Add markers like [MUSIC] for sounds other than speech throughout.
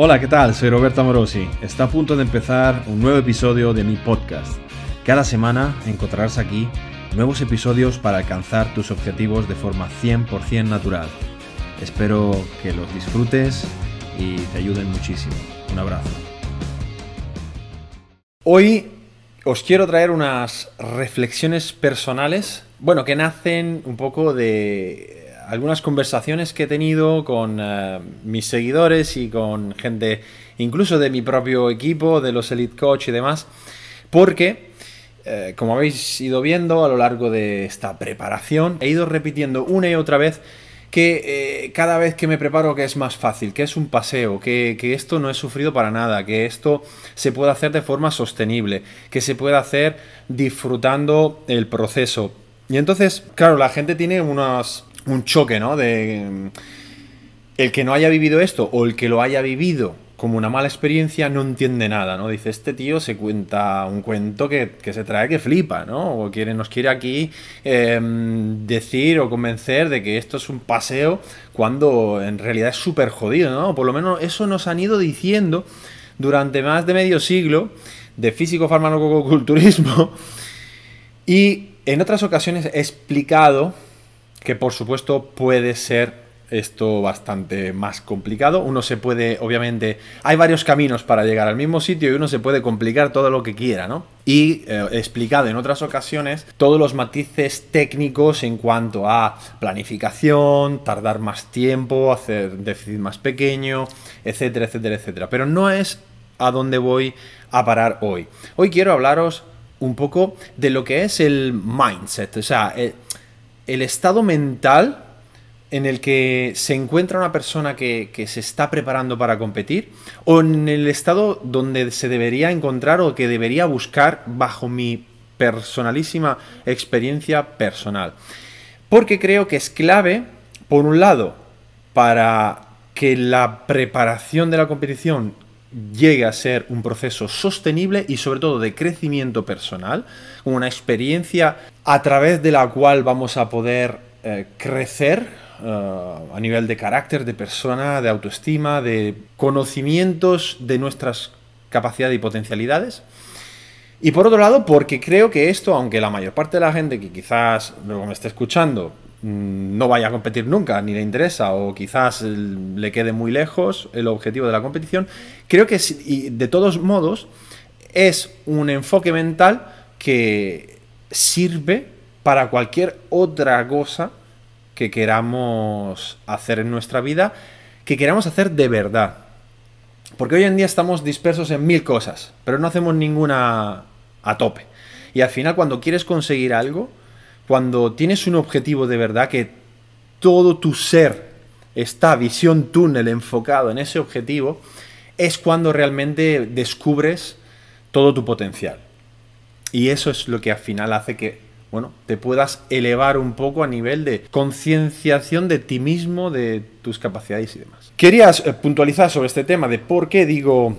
Hola, ¿qué tal? Soy Roberto Morosi. Está a punto de empezar un nuevo episodio de mi podcast. Cada semana encontrarás aquí nuevos episodios para alcanzar tus objetivos de forma 100% natural. Espero que los disfrutes y te ayuden muchísimo. Un abrazo. Hoy os quiero traer unas reflexiones personales, bueno, que nacen un poco de algunas conversaciones que he tenido con eh, mis seguidores y con gente incluso de mi propio equipo, de los Elite Coach y demás, porque, eh, como habéis ido viendo a lo largo de esta preparación, he ido repitiendo una y otra vez que eh, cada vez que me preparo que es más fácil, que es un paseo, que, que, esto no es sufrido para nada, que esto se puede hacer de forma sostenible, que se puede hacer disfrutando el proceso. Y entonces, claro, la gente tiene unas un choque, ¿no? De mm, el que no haya vivido esto o el que lo haya vivido como una mala experiencia no entiende nada, ¿no? Dice, este tío se cuenta un cuento que, se trae que flipa, ¿no? O quiere, nos quiere aquí em, decir o convencer de que esto es un paseo cuando en realidad es súper jodido, ¿no? Por lo menos eso nos han ido diciendo durante más de medio siglo de físico farmacoculturismo [LAUGHS] y en otras ocasiones he explicado que por supuesto puede ser esto bastante más complicado. Uno se puede, obviamente, hay varios caminos para llegar al mismo sitio y uno se puede complicar todo lo que quiera, ¿no? Y eh, explicado en otras ocasiones todos los matices técnicos en cuanto a planificación, tardar más tiempo, hacer déficit más pequeño, etcétera, etcétera, etcétera. Pero no es a donde voy a parar hoy. Hoy quiero hablaros un poco de lo que es el mindset, o sea, eh, el estado mental en el que se encuentra una persona que, se está preparando para competir o en el estado donde se debería encontrar o que debería buscar bajo mi personalísima experiencia personal. Porque creo que es clave, por un lado, para que la preparación de la competición llegue a ser un proceso sostenible y sobre todo de crecimiento personal, una experiencia a través de la cual vamos a poder eh, crecer eh, a nivel de carácter, de persona, de autoestima, de conocimientos de nuestras capacidades y potencialidades. Y por otro lado, porque creo que esto, aunque la mayor parte de la gente que quizás luego me esté escuchando no vaya a competir nunca, ni le interesa, o quizás le quede muy lejos el objetivo de la competición, creo que de todos modos es un enfoque mental que sirve para cualquier otra cosa que queramos hacer en nuestra vida, que queramos hacer de verdad. Porque hoy en día estamos dispersos en mil cosas, pero no hacemos ninguna a tope. Y al final cuando quieres conseguir algo, cuando tienes un objetivo de verdad, que todo tu ser está visión túnel enfocado en ese objetivo, es cuando realmente descubres todo tu potencial. Y eso es lo que al final hace que, bueno, te puedas elevar un poco a nivel de concienciación de ti mismo, de tus capacidades y demás. Querías eh, puntualizar sobre este tema de por qué digo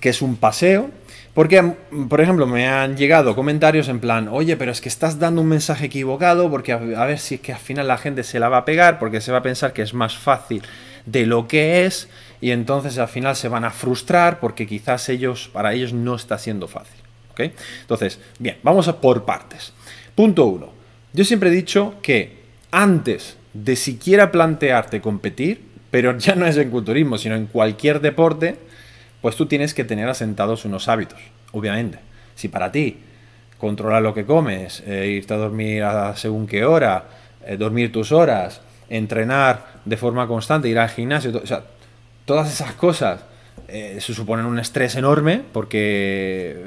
que es un paseo porque, por ejemplo, me han llegado comentarios en plan, oye, pero es que estás dando un mensaje equivocado porque a, ver si es que al final la gente se la va a pegar porque se va a pensar que es más fácil de lo que es y entonces al final se van a frustrar porque quizás ellos, para ellos no está siendo fácil. ¿ok? Entonces, bien, vamos a por partes. Punto uno. Yo siempre he dicho que antes de siquiera plantearte competir, pero ya no es en culturismo, sino en cualquier deporte, pues tú tienes que tener asentados unos hábitos, obviamente. Si para ti controlar lo que comes, eh, irte a dormir a según qué hora, eh, dormir tus horas, entrenar de forma constante, ir al gimnasio, o sea, todas esas cosas eh, se suponen un estrés enorme porque,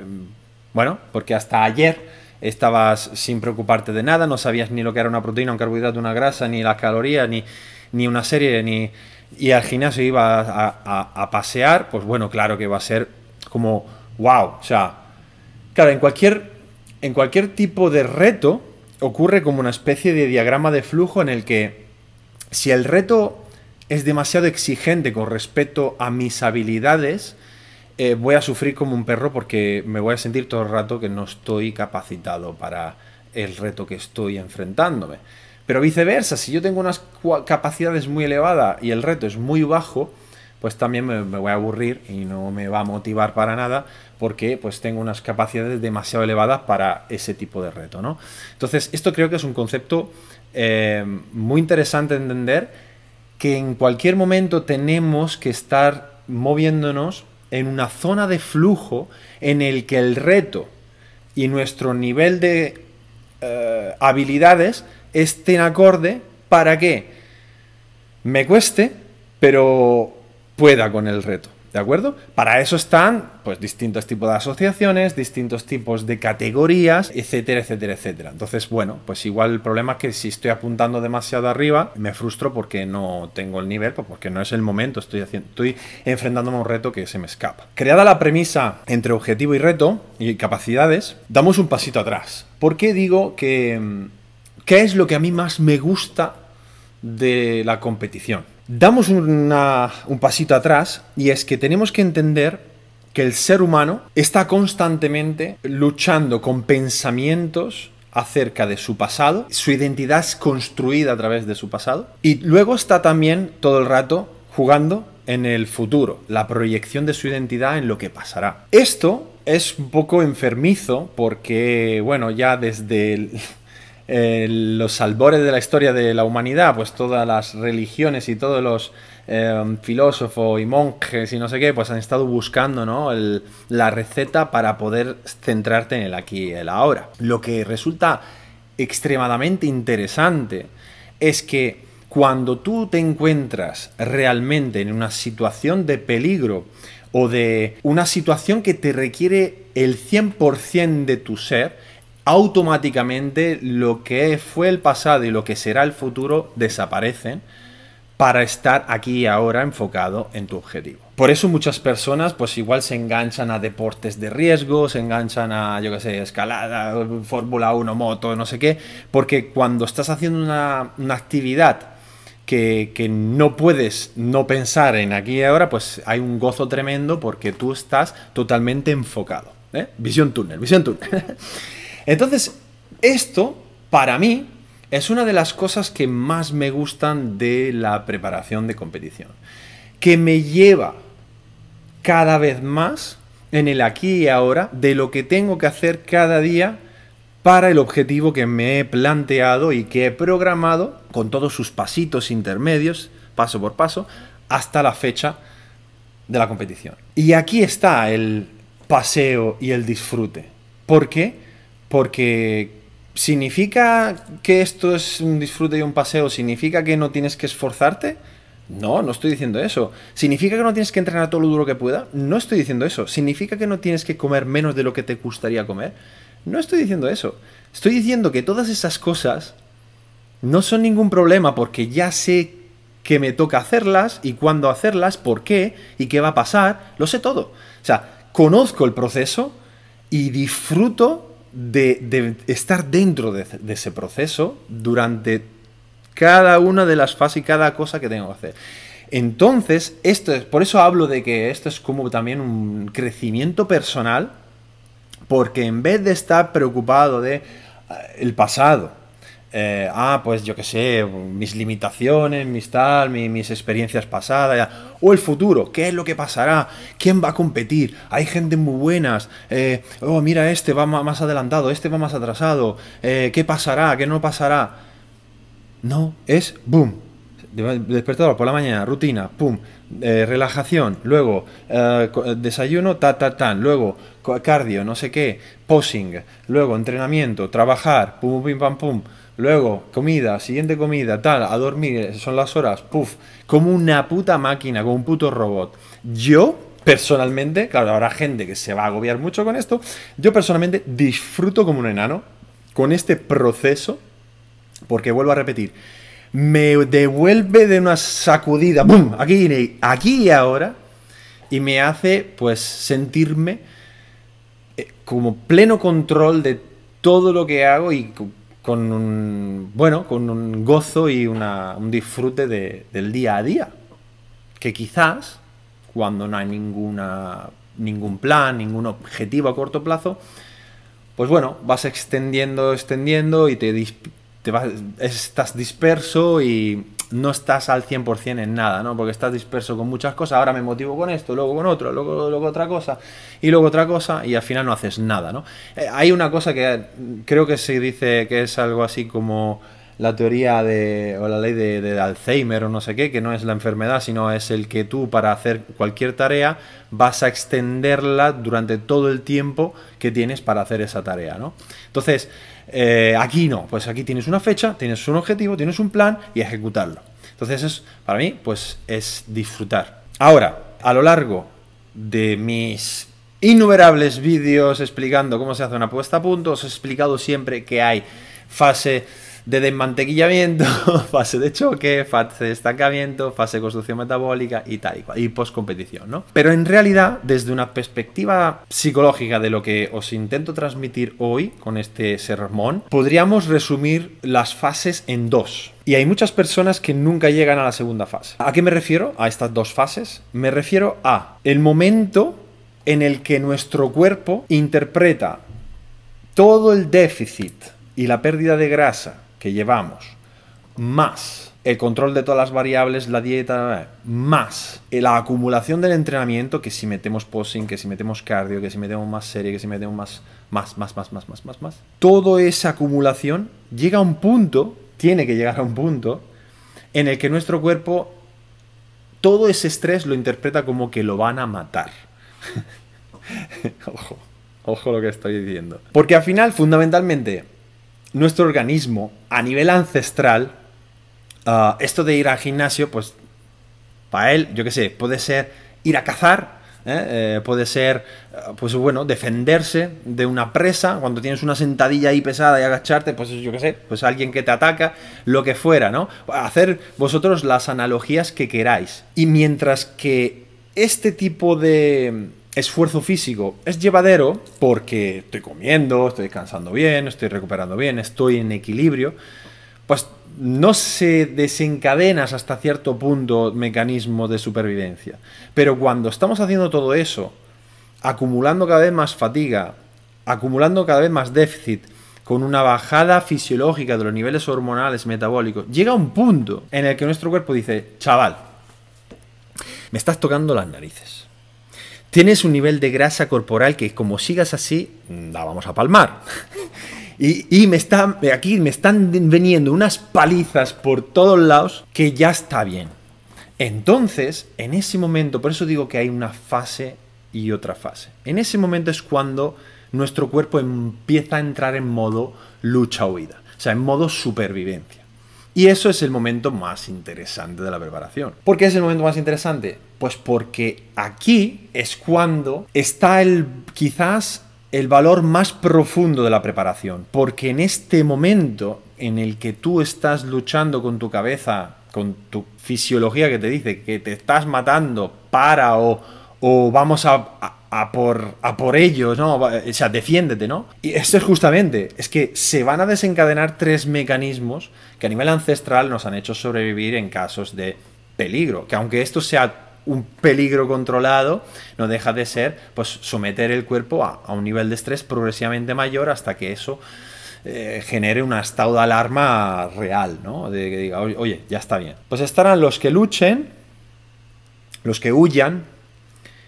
bueno, porque hasta ayer estabas sin preocuparte de nada, no sabías ni lo que era una proteína, un carbohidrato, una grasa, ni las calorías, ni, ni una serie, ni, y al gimnasio iba a, pasear, pues bueno, claro que va a ser como wow. O sea, claro, en cualquier, en cualquier tipo de reto ocurre como una especie de diagrama de flujo en el que si el reto es demasiado exigente con respecto a mis habilidades, eh, voy a sufrir como un perro porque me voy a sentir todo el rato que no estoy capacitado para el reto que estoy enfrentándome. Pero viceversa, si yo tengo unas capacidades muy elevadas y el reto es muy bajo, pues también me, voy a aburrir y no me va a motivar para nada porque pues tengo unas capacidades demasiado elevadas para ese tipo de reto, ¿no? Entonces, esto creo que es un concepto eh, muy interesante de entender que en cualquier momento tenemos que estar moviéndonos en una zona de flujo en el que el reto y nuestro nivel de eh, habilidades estén acorde para que me cueste, pero pueda con el reto. ¿De acuerdo? Para eso están pues, distintos tipos de asociaciones, distintos tipos de categorías, etcétera, etcétera, etcétera. Entonces, bueno, pues igual el problema es que si estoy apuntando demasiado arriba, me frustro porque no tengo el nivel, pues porque no es el momento, estoy, haciendo, estoy enfrentándome a un reto que se me escapa. Creada la premisa entre objetivo y reto y capacidades, damos un pasito atrás. ¿Por qué digo que... Mm, ¿Qué es lo que a mí más me gusta de la competición? damos un pasito atrás y es que tenemos que entender que el ser humano está constantemente luchando con pensamientos acerca de su pasado, su identidad es construida a través de su pasado y luego está también todo el rato jugando en el futuro, la proyección de su identidad en lo que pasará. Esto es un poco enfermizo porque, bueno, ya desde el, eh, los albores de la historia de la humanidad, pues todas las religiones y todos los eh, filósofos y monjes y no sé qué, pues han estado buscando ¿no? la receta para poder centrarte en el aquí y el ahora. Lo que resulta extremadamente interesante es que cuando tú te encuentras realmente en una situación de peligro o de una situación que te requiere el 100% de tu ser, automáticamente lo que fue el pasado y lo que será el futuro desaparecen para estar aquí y ahora enfocado en tu objetivo. Por eso muchas personas pues igual se enganchan a deportes de riesgo, se enganchan a, yo qué sé, escalada, Fórmula 1, moto, no sé qué, porque cuando estás haciendo una, actividad que, que, no puedes no pensar en aquí y ahora, pues hay un gozo tremendo porque tú estás totalmente enfocado. ¿eh? Visión túnel, visión túnel. [LAUGHS] Entonces, esto, para mí, es una de las cosas que más me gustan de la preparación de competición. Que me lleva cada vez más en el aquí y ahora de lo que tengo que hacer cada día para el objetivo que me he planteado y que he programado con todos sus pasitos intermedios, paso por paso, hasta la fecha de la competición. Y aquí está el paseo y el disfrute. ¿Por qué? Porque ¿significa que esto es un disfrute y un paseo? ¿Significa que no tienes que esforzarte? No, no estoy diciendo eso. ¿Significa que no tienes que entrenar todo lo duro que pueda? No estoy diciendo eso. ¿Significa que no tienes que comer menos de lo que te gustaría comer? No estoy diciendo eso. Estoy diciendo que todas esas cosas no son ningún problema porque ya sé que me toca hacerlas y cuándo hacerlas, por qué y qué va a pasar. Lo sé todo. O sea, conozco el proceso y disfruto de, estar dentro de, ese proceso durante cada una de las fases y cada cosa que tengo que hacer. Entonces, esto es, por eso hablo de que esto es como también un crecimiento personal, porque en vez de estar preocupado de eh, el pasado, eh, ah, pues yo qué sé, mis limitaciones, mis tal, mis, experiencias pasadas, o el futuro, ¿qué es lo que pasará? ¿Quién va a competir? Hay gente muy buenas, eh, oh, mira, este va más adelantado, este va más atrasado, eh, ¿qué pasará? ¿Qué no pasará? No, es boom. Despertador por la mañana, rutina, pum, relajación, luego desayuno, ta, ta, tan, luego cardio, no sé qué, posing, luego entrenamiento, trabajar, pum, pim, pam, pum, Luego, comida, siguiente comida, tal, a dormir, son las horas, puff, como una puta máquina, como un puto robot. Yo, personalmente, claro, habrá gente que se va a agobiar mucho con esto, yo personalmente disfruto como un enano con este proceso, porque vuelvo a repetir, me devuelve de una sacudida, ¡pum! Aquí, aquí y ahora, y me hace, pues, sentirme eh, como pleno control de todo lo que hago y con un, bueno, con un gozo y un disfrute del día a día. Que quizás, cuando no hay ninguna, ningún plan, ningún objetivo a corto plazo, pues bueno, vas extendiendo, extendiendo y te, te vas, estás disperso y no estás al 100% en nada, ¿no? Porque estás disperso con muchas cosas, ahora me motivo con esto, luego con otro, luego, luego otra cosa, y luego otra cosa, y al final no haces nada, ¿no? Eh, hay una cosa que creo que se dice que es algo así como la teoría de, o la ley de, Alzheimer o no sé qué, que no es la enfermedad, sino es el que tú para hacer cualquier tarea vas a extenderla durante todo el tiempo que tienes para hacer esa tarea, ¿no? Entonces, eh, aquí no, pues aquí tienes una fecha, tienes un objetivo, tienes un plan y ejecutarlo. Entonces, es, para mí, pues es disfrutar. Ahora, a lo largo de mis innumerables vídeos explicando cómo se hace una puesta a punto, os he explicado siempre que hay fase de desmantequillamiento, [LAUGHS] fase de choque, fase de estancamiento, fase de construcción metabólica y tal y cual, y post-competición, ¿no? Pero en realidad, desde una perspectiva psicológica de lo que os intento transmitir hoy con este sermón, podríamos resumir las fases en dos. Y hay muchas personas que nunca llegan a la segunda fase. ¿A qué me refiero? A estas dos fases. Me refiero a el momento en el que nuestro cuerpo interpreta todo el déficit y la pérdida de grasa que llevamos, más el control de todas las variables, la dieta, más la acumulación del entrenamiento, que si metemos posing, que si metemos cardio, que si metemos más serie, que si metemos más, más, más, más, más, más, más, más. Toda esa acumulación llega a un punto, tiene que llegar a un punto, en el que nuestro cuerpo, todo ese estrés lo interpreta como que lo van a matar. [LAUGHS] ojo, ojo lo que estoy diciendo. Porque al final, fundamentalmente, nuestro organismo a nivel ancestral, ah, esto de ir al gimnasio, pues para él, yo qué sé, puede ser ir a cazar, ¿eh? Eh, puede ser, ah, pues bueno, defenderse de una presa, cuando tienes una sentadilla ahí pesada y agacharte, pues yo qué sé, pues alguien que te ataca, lo que fuera, ¿no? Hacer vosotros las analogías que queráis. Y mientras que este tipo de esfuerzo físico es llevadero porque estoy comiendo, estoy descansando bien, estoy recuperando bien, estoy en equilibrio, pues no se desencadenas hasta cierto punto mecanismo de supervivencia. Pero cuando estamos haciendo todo eso, acumulando cada vez más fatiga, acumulando cada vez más déficit, con una bajada fisiológica de los niveles hormonales, metabólicos, llega un punto en el que nuestro cuerpo dice, chaval, me estás tocando las narices tienes un nivel de grasa corporal que como sigas así, la vamos a palmar. Y, me están, aquí me están veniendo unas palizas por todos lados que ya está bien. Entonces, en ese momento, por eso digo que hay una fase y otra fase. En ese momento es cuando nuestro cuerpo empieza a entrar en modo lucha-huida, o sea, en modo supervivencia. Y eso es el momento más interesante de la preparación. ¿Por qué es el momento más interesante? Pues porque aquí es cuando está el quizás el valor más profundo de la preparación. Porque en este momento en el que tú estás luchando con tu cabeza, con tu fisiología que te dice que te estás matando para o, o vamos a por, a por ellos, ¿no? O sea, defiéndete, ¿no? Y esto es justamente, es que se van a desencadenar tres mecanismos que a nivel ancestral nos han hecho sobrevivir en casos de peligro. Que aunque esto sea un peligro controlado, no deja de ser, pues, someter el cuerpo a, un nivel de estrés progresivamente mayor hasta que eso eh, genere un estado alarma real, ¿no? De que diga, oye, ya está bien. Pues estarán los que luchen, los que huyan,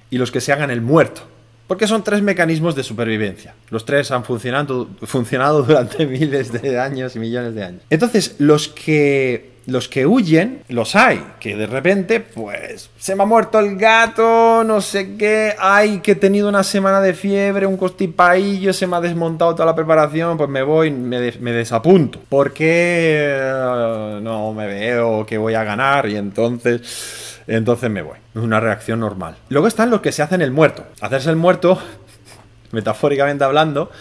y los que se hagan el muerto. Porque son tres mecanismos de supervivencia. Los tres han funcionado durante [LAUGHS] miles de años y millones de años. Entonces, los que, los que huyen, los hay. Que de repente, pues, se me ha muerto el gato, no sé qué. Ay, que he tenido una semana de fiebre, un costipaillo, se me ha desmontado toda la preparación. Pues me voy, me, desapunto. Porque eh, no me veo que voy a ganar y entonces entonces me voy. Es una reacción normal. Luego están los que se hacen el muerto. Hacerse el muerto, [LAUGHS] metafóricamente hablando,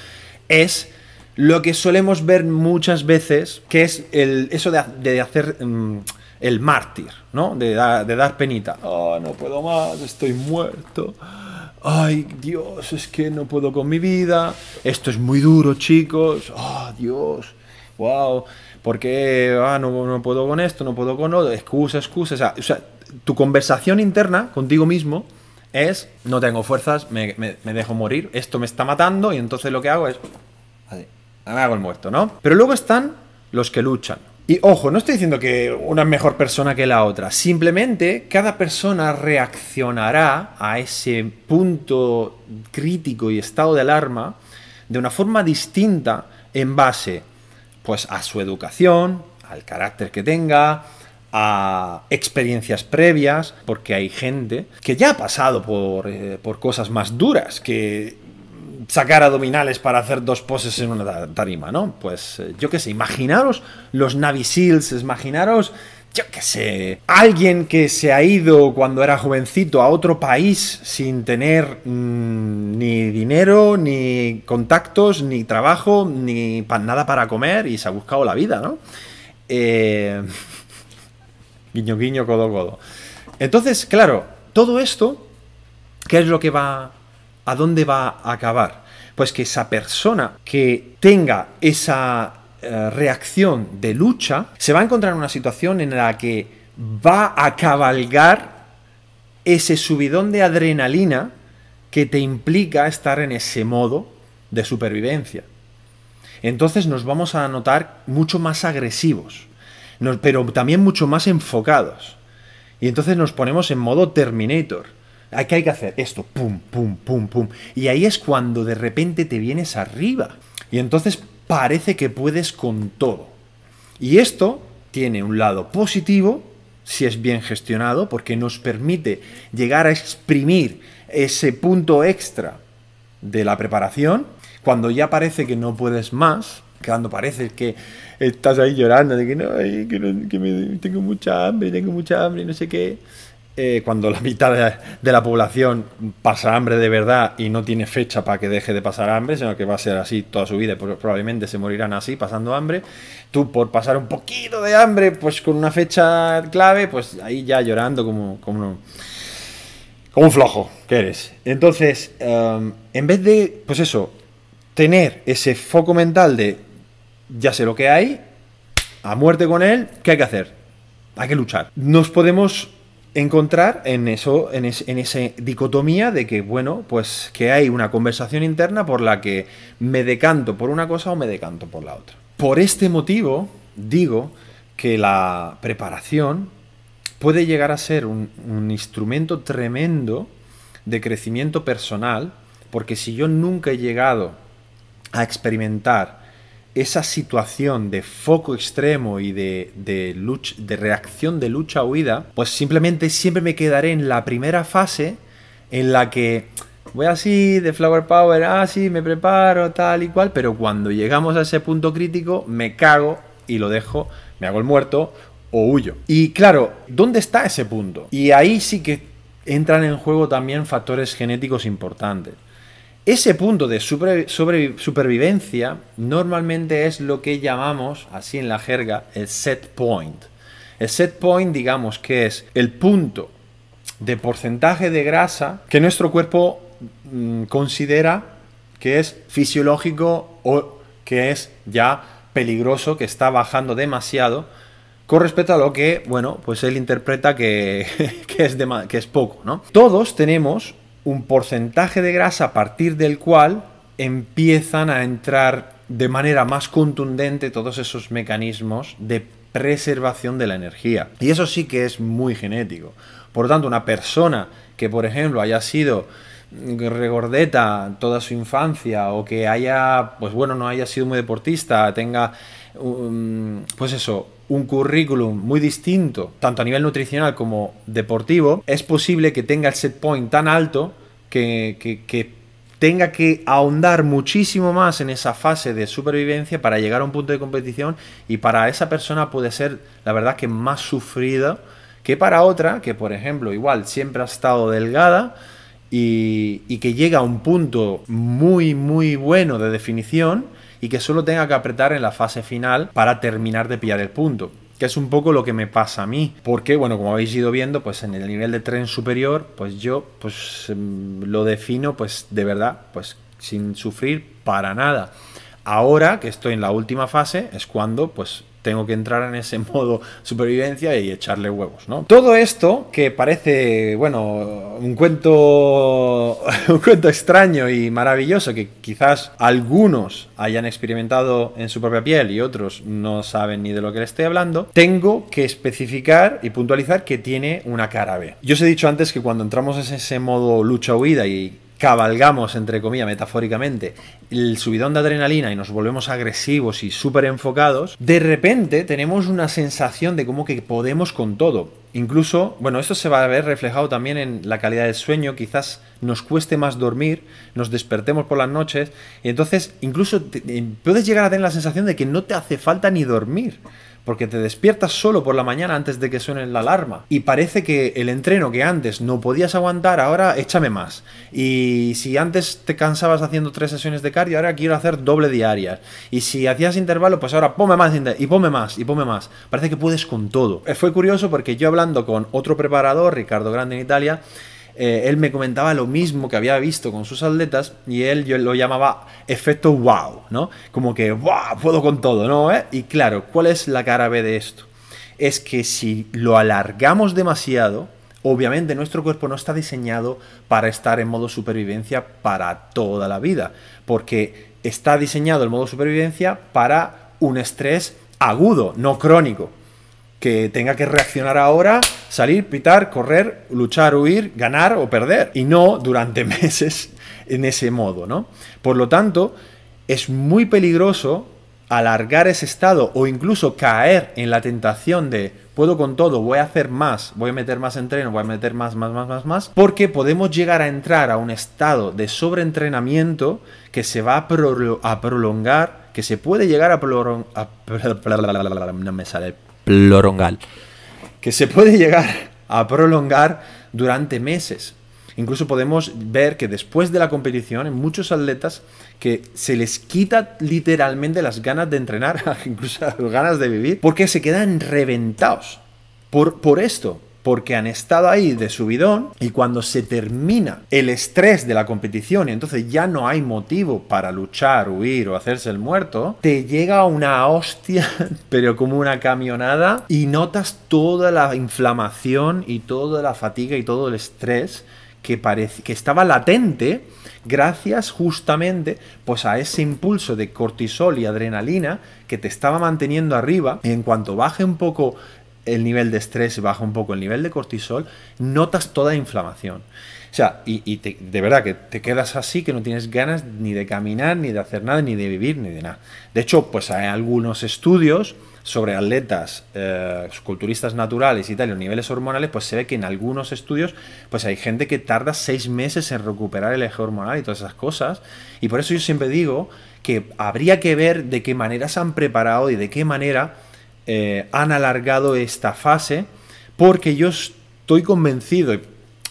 es lo que solemos ver muchas veces, que es el, eso de, hacer mm, el mártir, ¿no? De, de dar penita. Oh, no puedo más, estoy muerto. Ay, Dios, es que no puedo con mi vida. Esto es muy duro, chicos. Oh, Dios. Wow. ¿Por qué ah, no, no, puedo con esto, no puedo con otro? Excusa, excusa. O sea, tu conversación interna contigo mismo es, no tengo fuerzas, me, dejo morir, esto me está matando y entonces lo que hago es, me hago el muerto, ¿no? Pero luego están los que luchan, Y ojo, no estoy diciendo que una es mejor persona que la otra, simplemente cada persona reaccionará a ese punto crítico y estado de alarma de una forma distinta en base pues a su educación, al carácter que tenga, a experiencias previas, porque hay gente que ya ha pasado por, eh, por cosas más duras, que sacar abdominales para hacer dos poses en una tarima, ¿no? Pues eh, yo qué sé, imaginaros los Navy Seals, imaginaros, yo qué sé, alguien que se ha ido cuando era jovencito a otro país sin tener mm, ni dinero, ni contactos, ni trabajo, ni nada para comer y se ha buscado la vida, ¿no? Eh, [LAUGHS] guiño, guiño, codo, codo. Entonces, claro, todo esto, ¿qué es lo que va ¿a dónde va a acabar? Pues que esa persona que tenga esa eh, reacción de lucha se va a encontrar en una situación en la que va a cabalgar ese subidón de adrenalina que te implica estar en ese modo de supervivencia. Entonces nos vamos a notar mucho más agresivos, pero también mucho más enfocados. Y entonces nos ponemos en modo Terminator ¿Qué hay que hacer? Esto, pum, pum, pum, pum. Y ahí es cuando de repente te vienes arriba. Y entonces parece que puedes con todo. Y esto tiene un lado positivo, si es bien gestionado, porque nos permite llegar a exprimir ese punto extra de la preparación, cuando ya parece que no puedes más, cuando parece que estás ahí llorando de que no, que, me, tengo mucha hambre, tengo mucha hambre, no sé qué. Eh, cuando la mitad de, la población pasa hambre de verdad y no tiene fecha para que deje de pasar hambre, sino que va a ser así toda su vida, y probablemente se morirán así pasando hambre. Tú por pasar un poquito de hambre, pues con una fecha clave, pues ahí ya llorando como, como, como un flojo que eres. Entonces, em, en vez de, pues eso, tener ese foco mental de ya sé lo que hay, a muerte con él, ¿qué hay que hacer? Hay que luchar. Nos podemos encontrar en eso, en, esa dicotomía de que, bueno, pues que hay una conversación interna por la que me decanto por una cosa o me decanto por la otra. Por este motivo, digo que la preparación puede llegar a ser un instrumento tremendo de crecimiento personal, porque si yo nunca he llegado a experimentar esa situación de foco extremo y de, de, de reacción de lucha-huida, pues simplemente siempre me quedaré en la primera fase en la que voy así de Flower Power, ah, me preparo, tal y cual, pero cuando llegamos a ese punto crítico me cago y lo dejo, me hago el muerto o huyo. Y claro, ¿dónde está ese punto? Y ahí sí que entran en juego también factores genéticos importantes. Ese punto de supervivencia normalmente es lo que llamamos, así en la jerga, el set point. El set point, digamos que es el punto de porcentaje de grasa que nuestro cuerpo mm, considera que es fisiológico o que es ya peligroso, que está bajando demasiado con respecto a lo que, bueno, pues él interpreta que, [LAUGHS] es, que es poco, ¿no? Todos tenemos un porcentaje de grasa a partir del cual empiezan a entrar de manera más contundente todos esos mecanismos de preservación de la energía. Y eso sí que es muy genético. Por lo tanto, una persona que, por ejemplo, haya sido regordeta toda su infancia o que haya, pues bueno, no haya sido muy deportista, tenga, um, pues eso, un currículum muy distinto, tanto a nivel nutricional como deportivo, es posible que tenga el set point tan alto que, tenga que ahondar muchísimo más en esa fase de supervivencia para llegar a un punto de competición y para esa persona puede ser, la verdad, que más sufrida que para otra que, por ejemplo, igual siempre ha estado delgada y, y que llega a un punto muy, muy bueno de definición y que solo tenga que apretar en la fase final para terminar de pillar el punto que es un poco lo que me pasa a mí, porque bueno, como habéis ido viendo, pues en el nivel de tren superior, pues yo pues em, lo defino pues de verdad, pues sin sufrir para nada. Ahora que estoy en la última fase es cuando pues tengo que entrar en ese [LAUGHS] modo supervivencia y echarle huevos, ¿no? Todo esto que parece, bueno, un cuento, [LAUGHS] un cuento extraño y maravilloso que quizás algunos hayan experimentado en su propia piel y otros no saben ni de lo que le estoy hablando, tengo que especificar y puntualizar que tiene una cara B. Yo os he dicho antes que cuando entramos en ese modo lucha-huida y cabalgamos, entre comillas, metafóricamente, el subidón de adrenalina y nos volvemos agresivos y súper enfocados, de repente tenemos una sensación de como que podemos con todo. Incluso, bueno, esto se va a ver reflejado también en la calidad del sueño, quizás nos cueste más dormir, nos despertemos por las noches y entonces incluso puedes llegar a tener la sensación de que no te hace falta ni dormir porque te despiertas solo por la mañana antes de que suene la alarma. Y parece que el entreno que antes no podías aguantar, ahora échame más. Y si antes te cansabas haciendo tres sesiones de cardio, ahora quiero hacer doble diaria. Y si hacías intervalo, pues ahora ponme más y ponme más y ponme más. Parece que puedes con todo. Eh, fue curioso porque yo hablando con otro preparador, Ricardo Grande en Italia, eh, él me comentaba lo mismo que había visto con sus atletas y él yo lo llamaba efecto wow, ¿no? Como que wow, puedo con todo, ¿no? ¿Eh? Y claro, ¿cuál es la cara B de esto? Es que si lo alargamos demasiado, obviamente nuestro cuerpo no está diseñado para estar en modo supervivencia para toda la vida, porque está diseñado el modo supervivencia para un estrés agudo, no crónico que tenga que reaccionar ahora, salir, pitar, correr, luchar, huir, ganar o perder. Y no durante [LAUGHS] meses en ese modo, ¿no? Por lo tanto, es muy peligroso alargar ese estado o incluso caer en la tentación de puedo con todo, voy a hacer más, voy a meter más entreno, voy a meter más, más, más, más, más, porque podemos llegar a entrar a un estado de sobreentrenamiento que se va a, prolongar, que se puede llegar a prolongar, [LAUGHS] no me sale Plorongal. Que se puede [LAUGHS] llegar a prolongar durante meses. Incluso podemos ver que después de la competición, en muchos atletas, que se les quita literalmente las ganas de entrenar, [LAUGHS] incluso las ganas de vivir, porque se quedan reventados por, por esto porque han estado ahí de subidón y cuando se termina el estrés de la competición y entonces ya no hay motivo para luchar, huir o hacerse el muerto, te llega una hostia, [LAUGHS] pero como una camionada y notas toda la inflamación y toda la fatiga y todo el estrés que, que estaba latente gracias justamente pues a ese impulso de cortisol y adrenalina que te estaba manteniendo arriba. En cuanto baje un poco el nivel de estrés, baja un poco el nivel de cortisol, notas toda inflamación. O sea, y, de verdad que te quedas así que no tienes ganas ni de caminar, ni de hacer nada, ni de vivir, ni de nada. De hecho, pues hay algunos estudios sobre atletas eh, culturistas naturales y tal, los niveles hormonales, pues se ve que en algunos estudios, pues hay gente que tarda seis meses en recuperar el eje hormonal y todas esas cosas. Y por eso yo siempre digo que habría que ver de qué manera se han preparado y de qué manera eh, han alargado esta fase porque yo estoy convencido,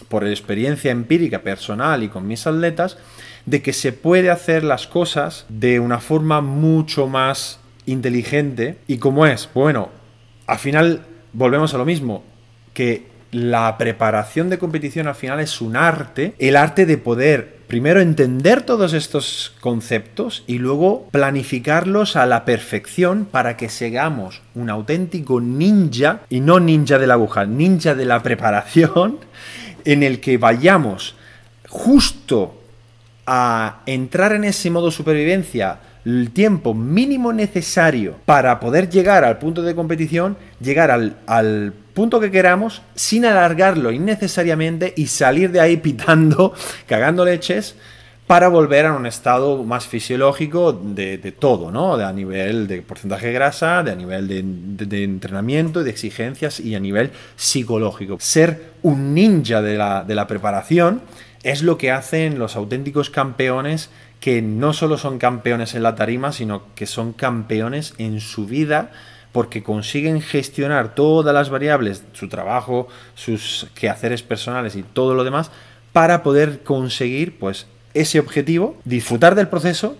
por experiencia empírica personal y con mis atletas, de que se puede hacer las cosas de una forma mucho más inteligente. ¿Y cómo es? Bueno, al final volvemos a lo mismo, que la preparación de competición al final es un arte, el arte de poder primero entender todos estos conceptos y luego planificarlos a la perfección para que seamos un auténtico ninja, y no ninja de la aguja, ninja de la preparación, en el que vayamos justo a entrar en ese modo supervivencia el tiempo mínimo necesario para poder llegar al punto de competición, llegar al, al punto que queramos sin alargarlo innecesariamente y salir de ahí pitando, [LAUGHS] cagando leches para volver a un estado más fisiológico de, todo, ¿no? De, a nivel de porcentaje de grasa, de a nivel de, de, entrenamiento, de exigencias y a nivel psicológico. Ser un ninja de la, de la preparación es lo que hacen los auténticos campeones que no solo son campeones en la tarima, sino que son campeones en su vida porque consiguen gestionar todas las variables, su trabajo, sus quehaceres personales y todo lo demás, para poder conseguir pues ese objetivo, disfrutar del proceso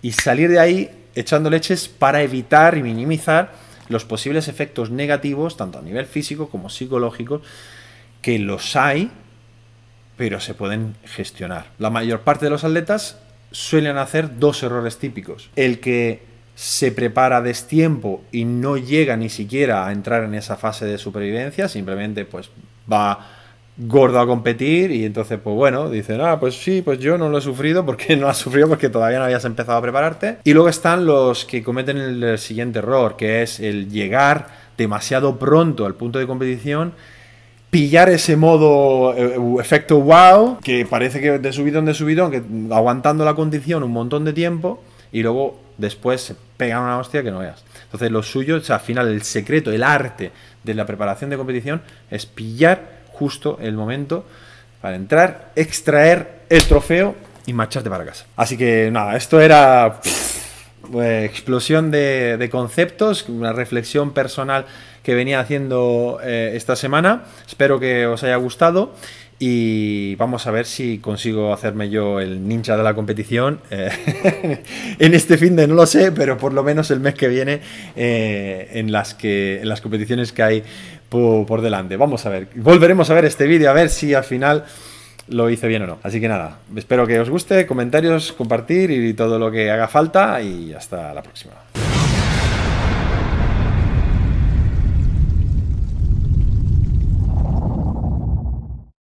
y salir de ahí echando leches para evitar y minimizar los posibles efectos negativos, tanto a nivel físico como psicológico, que los hay, pero se pueden gestionar. La mayor parte de los atletas suelen hacer dos errores típicos. El que se prepara destiempo y no llega ni siquiera a entrar en esa fase de supervivencia, simplemente pues va gordo a competir y entonces pues bueno, dicen, ah, pues sí, pues yo no lo he sufrido porque no has sufrido porque todavía no habías empezado a prepararte. Y luego están los que cometen el siguiente error, que es el llegar demasiado pronto al punto de competición pillar ese modo eh, efecto wow, que parece que de subidón de subidón, que aguantando la condición un montón de tiempo y luego después se pega una hostia que no veas. Entonces lo suyo, o sea, al final el secreto, el arte de la preparación de competición es pillar justo el momento para entrar, extraer el trofeo y marcharte para casa. Así que nada, esto era pues, explosión de, conceptos, una reflexión personal que venía haciendo eh, esta semana. Espero que os haya gustado y vamos a ver si consigo hacerme yo el ninja de la competición eh, [LAUGHS] en este fin de no lo sé, pero por lo menos el mes que viene eh, en, las que, en las competiciones que hay por, por delante. Vamos a ver, volveremos a ver este vídeo a ver si al final lo hice bien o no. Así que nada, espero que os guste, comentarios, compartir y todo lo que haga falta y hasta la próxima.